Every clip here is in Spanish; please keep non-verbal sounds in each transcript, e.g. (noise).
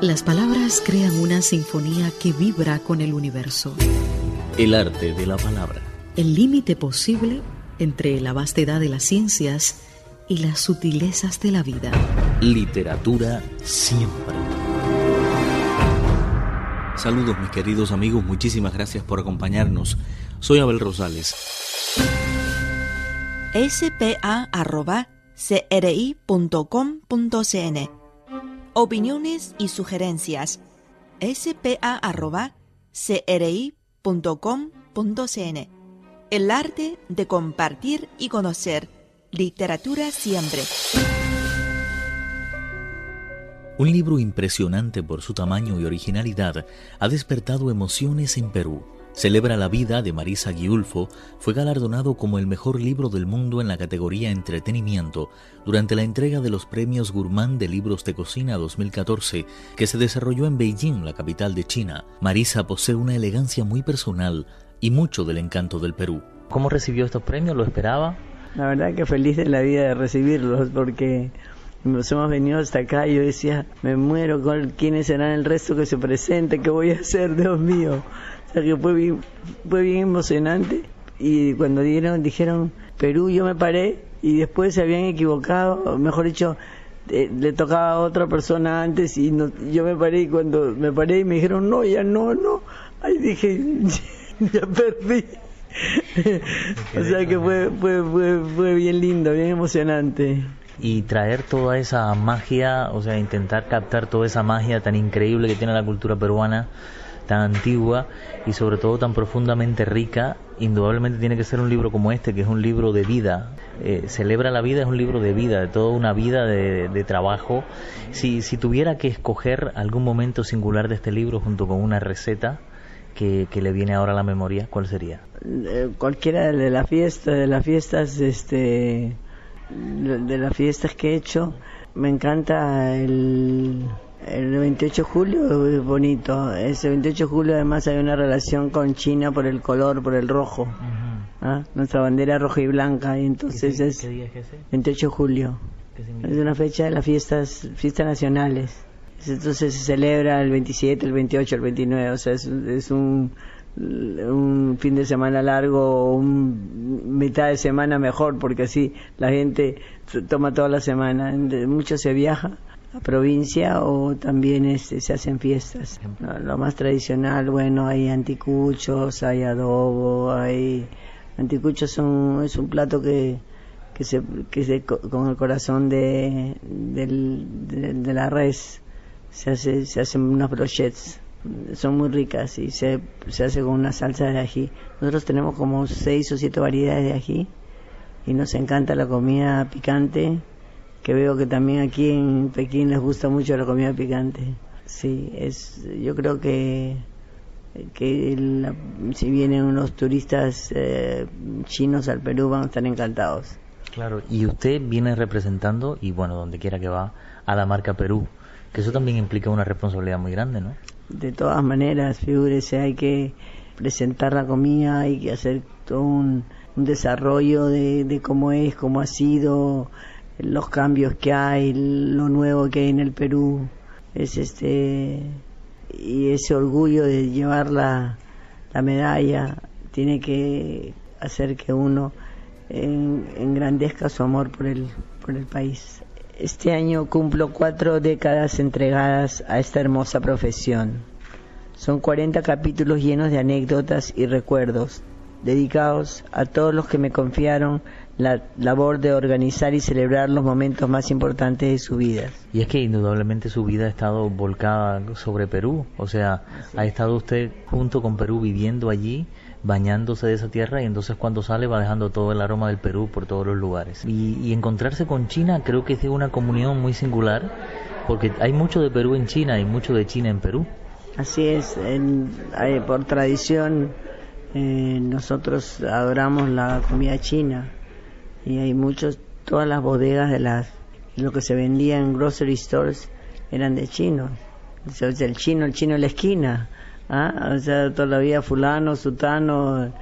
Las palabras crean una sinfonía que vibra con el universo. El arte de la palabra. El límite posible entre la vastedad de las ciencias y las sutilezas de la vida. Literatura siempre. Saludos mis queridos amigos, muchísimas gracias por acompañarnos. Soy Abel Rosales. spa.cri.com.cn Opiniones y sugerencias. spa.cri.com.cn El arte de compartir y conocer. Literatura siempre. Un libro impresionante por su tamaño y originalidad ha despertado emociones en Perú. Celebra la vida de Marisa Guiulfo fue galardonado como el mejor libro del mundo en la categoría Entretenimiento durante la entrega de los premios Gourmand de Libros de Cocina 2014 que se desarrolló en Beijing, la capital de China. Marisa posee una elegancia muy personal y mucho del encanto del Perú. ¿Cómo recibió estos premios? ¿Lo esperaba? La verdad que feliz de la vida de recibirlos porque nos hemos venido hasta acá y yo decía, me muero con quiénes serán el resto que se presente, qué voy a hacer, Dios mío. O sea que fue bien, fue bien emocionante. Y cuando dieron, dijeron Perú, yo me paré y después se habían equivocado, mejor dicho, eh, le tocaba a otra persona antes y no, yo me paré y cuando me paré y me dijeron no, ya no, no, ahí dije, (laughs) ya perdí. o sea que fue, fue, fue, fue bien lindo, bien emocionante. Y traer toda esa magia, o sea, intentar captar toda esa magia tan increíble que tiene la cultura peruana tan antigua y sobre todo tan profundamente rica, indudablemente tiene que ser un libro como este, que es un libro de vida. Eh, celebra la vida, es un libro de vida, de toda una vida de, trabajo. Si, si tuviera que escoger algún momento singular de este libro junto con una receta, que, que, le viene ahora a la memoria, ¿cuál sería? Eh, cualquiera de las fiestas, de las fiestas, este, de las fiestas que he hecho, me encanta el el 28 de julio es bonito. Ese 28 de julio además hay una relación con China por el color, por el rojo. ¿Ah? Nuestra bandera roja y blanca. Y entonces es, 28 de julio. Es una fecha de las fiestas, fiestas nacionales. Entonces se celebra el 27, el 28, el 29. O sea, es, es un, un fin de semana largo, un mitad de semana mejor, porque así la gente toma toda la semana. Mucho se viaja la provincia o también este, se hacen fiestas. Lo más tradicional, bueno, hay anticuchos, hay adobo, hay... Anticuchos son, es un plato que, que se, que se con el corazón de, de, la res se hace se hacen unas brochettes son muy ricas y se, se hace con una salsa de ají nosotros tenemos como seis o siete variedades de ají y nos encanta la comida picante que veo que también aquí en Pekín les gusta mucho la comida picante. Sí, es, yo creo que, que si vienen unos turistas eh, chinos al Perú van a estar encantados. Claro, y usted viene representando, y bueno, donde quiera que va, a la marca Perú, que eso también implica una responsabilidad muy grande, ¿no? De todas maneras, figúrese, hay que presentar la comida, hay que hacer todo un, desarrollo de, de cómo es, cómo ha sido, los cambios que hay, lo nuevo que hay en el Perú, es este y ese orgullo de llevar la, la medalla tiene que hacer que uno engrandezca su amor por el, por el país. Este año cumplo cuatro décadas entregadas a esta hermosa profesión. Son 40 capítulos llenos de anécdotas y recuerdos, dedicados a todos los que me confiaron la labor de organizar y celebrar los momentos más importantes de su vida. Y es que indudablemente su vida ha estado volcada sobre Perú, o sea, ha estado usted junto con Perú viviendo allí, bañándose de esa tierra y entonces cuando sale va dejando todo el aroma del Perú por todos los lugares. Y, encontrarse con China creo que es una comunión muy singular, porque hay mucho de Perú en China y mucho de China en Perú. Así es, por tradición eh, nosotros adoramos la comida china y hay muchos, todas las bodegas de las, lo que se vendía en grocery stores eran de chinos. el chino, el chino en la esquina, ¿ah? o sea, todavía fulano, sutano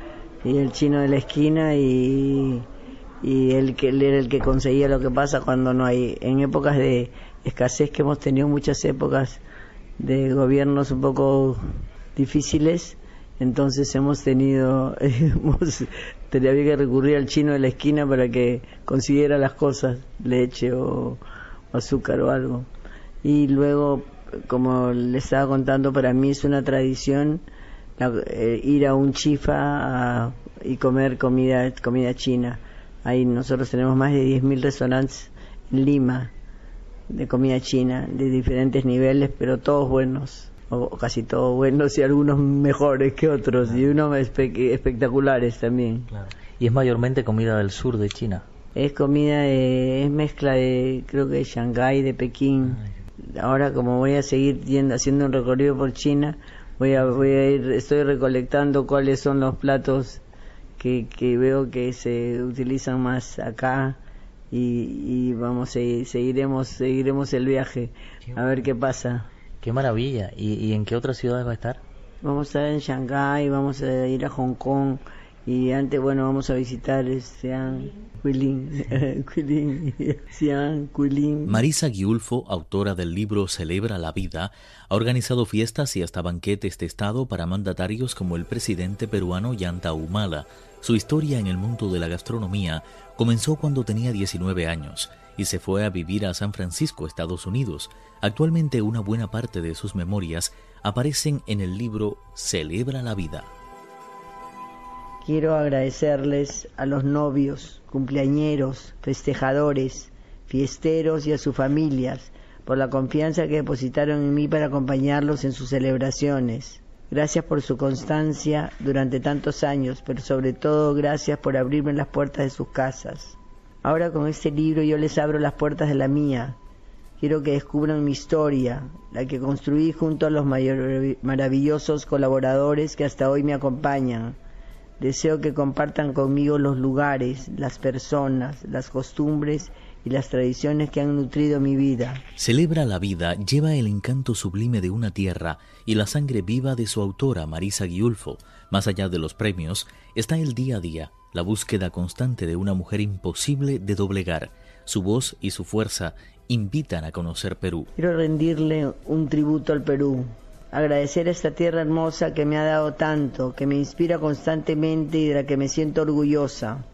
y el chino de la esquina y, y el que él era el que conseguía lo que pasa cuando no hay, en épocas de escasez que hemos tenido muchas épocas de gobiernos un poco difíciles, entonces hemos tenido, (laughs) hemos, había que recurrir al chino de la esquina para que consiguiera las cosas, leche o, azúcar o algo. Y luego, como le estaba contando, para mí es una tradición eh, ir a un chifa y comer comida, comida china. Ahí nosotros tenemos más de 10.000 restaurantes en Lima de comida china, de diferentes niveles, pero todos buenos, o casi todos buenos y algunos mejores que otros, y unos espectaculares también. ¿Y es mayormente comida del sur de China? Es comida, es mezcla de, creo que de Shanghái, de Pekín. Ahora como voy a seguir yendo, haciendo un recorrido por China, voy a, voy a ir, estoy recolectando cuáles son los platos que, que veo que se utilizan más acá y, vamos, seguiremos, seguiremos el viaje a ver qué pasa. Qué maravilla. ¿Y, ¿Y en qué otras ciudades va a estar? Vamos a estar en Shanghái, vamos a ir a Hong Kong y antes, bueno, vamos a visitar Xi'an, (laughs) Marisa Giulfo, autora del libro Celebra la Vida, ha organizado fiestas y hasta banquetes de Estado para mandatarios como el presidente peruano Yanta Humala. Su historia en el mundo de la gastronomía comenzó cuando tenía 19 años y se fue a vivir a San Francisco, Estados Unidos. Actualmente una buena parte de sus memorias aparecen en el libro Celebra la Vida. Quiero agradecerles a los novios, cumpleañeros, festejadores, fiesteros y a sus familias por la confianza que depositaron en mí para acompañarlos en sus celebraciones. Gracias por su constancia durante tantos años, pero sobre todo gracias por abrirme las puertas de sus casas. Ahora con este libro yo les abro las puertas de la mía. Quiero que descubran mi historia, la que construí junto a los maravillosos colaboradores que hasta hoy me acompañan Deseo que compartan conmigo los lugares, las personas, las costumbres y las tradiciones que han nutrido mi vida. Celebra la vida lleva el encanto sublime de una tierra y la sangre viva de su autora Marisa Giulfo. Más allá de los premios está el día a día, la búsqueda constante de una mujer imposible de doblegar. Su voz y su fuerza invitan a conocer Perú. Quiero rendirle un tributo al Perú, agradecer a esta tierra hermosa que me ha dado tanto, que me inspira constantemente y de la que me siento orgullosa,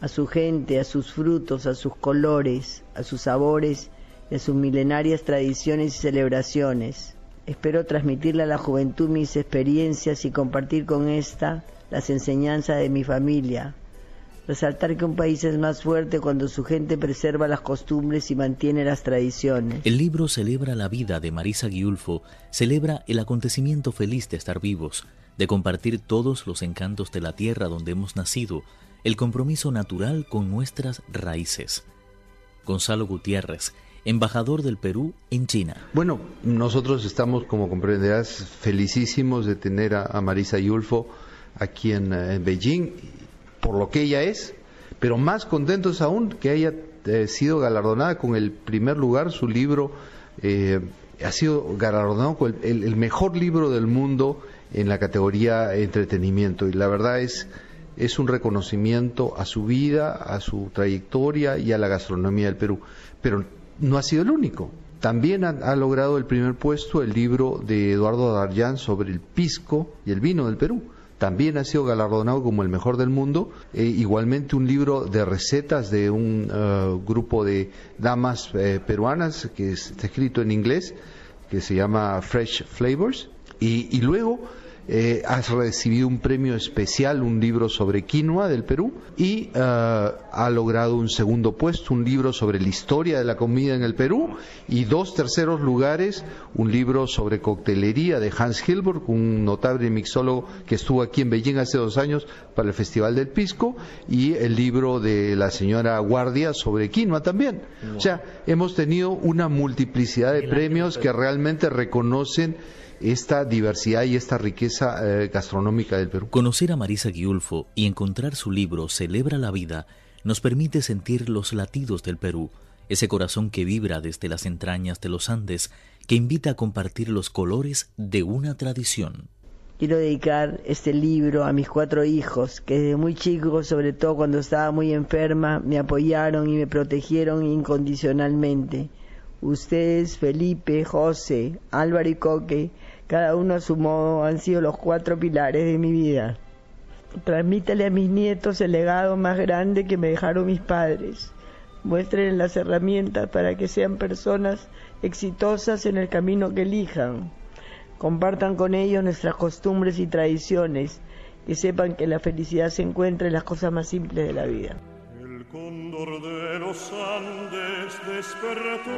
a su gente, a sus frutos, a sus colores, a sus sabores y a sus milenarias tradiciones y celebraciones. Espero transmitirle a la juventud mis experiencias y compartir con esta las enseñanzas de mi familia, resaltar que un país es más fuerte cuando su gente preserva las costumbres y mantiene las tradiciones. El libro celebra la vida de Marisa Giulfo, celebra el acontecimiento feliz de estar vivos, de compartir todos los encantos de la tierra donde hemos nacido, el compromiso natural con nuestras raíces. Gonzalo Gutiérrez, embajador del Perú en China. Bueno, nosotros estamos, como comprenderás, felicísimos de tener a, Marisa Giulfo aquí en, eh, en Beijing por lo que ella es, pero más contentos aún que haya eh, sido galardonada con el primer lugar, su libro eh, ha sido galardonado con el, mejor libro del mundo en la categoría entretenimiento y la verdad es es un reconocimiento a su vida, a su trayectoria y a la gastronomía del Perú. Pero no ha sido el único. También ha, logrado el primer puesto el libro de Eduardo Darjan sobre el pisco y el vino del Perú también ha sido galardonado como el mejor del mundo. E igualmente un libro de recetas de un eh, grupo de damas eh, peruanas que está escrito en inglés, que se llama Fresh Flavors. Y luego eh, has recibido un premio especial, un libro sobre quinoa del Perú, y eh, ha logrado un segundo puesto, un libro sobre la historia de la comida en el Perú, y dos terceros lugares, un libro sobre coctelería de Hans Hilburg, un notable mixólogo que estuvo aquí en Beijing hace dos años para el Festival del Pisco, y el libro de la señora Guardia sobre quinoa también. O sea, hemos tenido una multiplicidad de premios que realmente reconocen esta diversidad y esta riqueza eh, gastronómica del Perú. Conocer a Marisa Giulfo y encontrar su libro Celebra la vida nos permite sentir los latidos del Perú, ese corazón que vibra desde las entrañas de los Andes, que invita a compartir los colores de una tradición. Quiero dedicar este libro a mis cuatro hijos, que desde muy chicos, sobre todo cuando estaba muy enferma, me apoyaron y me protegieron incondicionalmente Ustedes, Felipe, José, Álvaro y Coque, cada uno a su modo han sido los cuatro pilares de mi vida. Transmítale a mis nietos el legado más grande que me dejaron mis padres. Muestren las herramientas para que sean personas exitosas en el camino que elijan. Compartan con ellos nuestras costumbres y tradiciones, que sepan que la felicidad se encuentra en las cosas más simples de la vida. El cóndor de los Andes despertó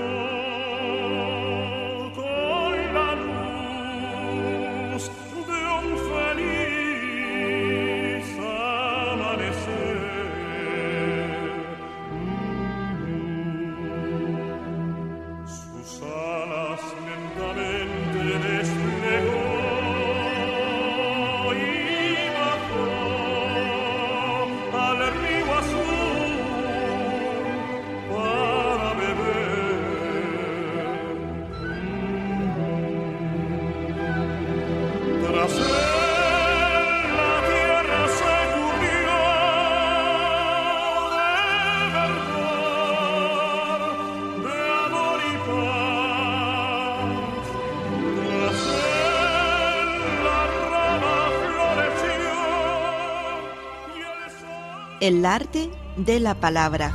El arte de la palabra.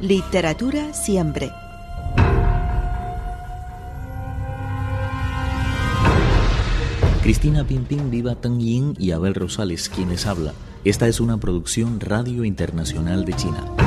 Literatura siempre. Cristina Pimpín, Viva Tang Yin y Abel Rosales, quienes habla. Esta es una producción Radio Internacional de China.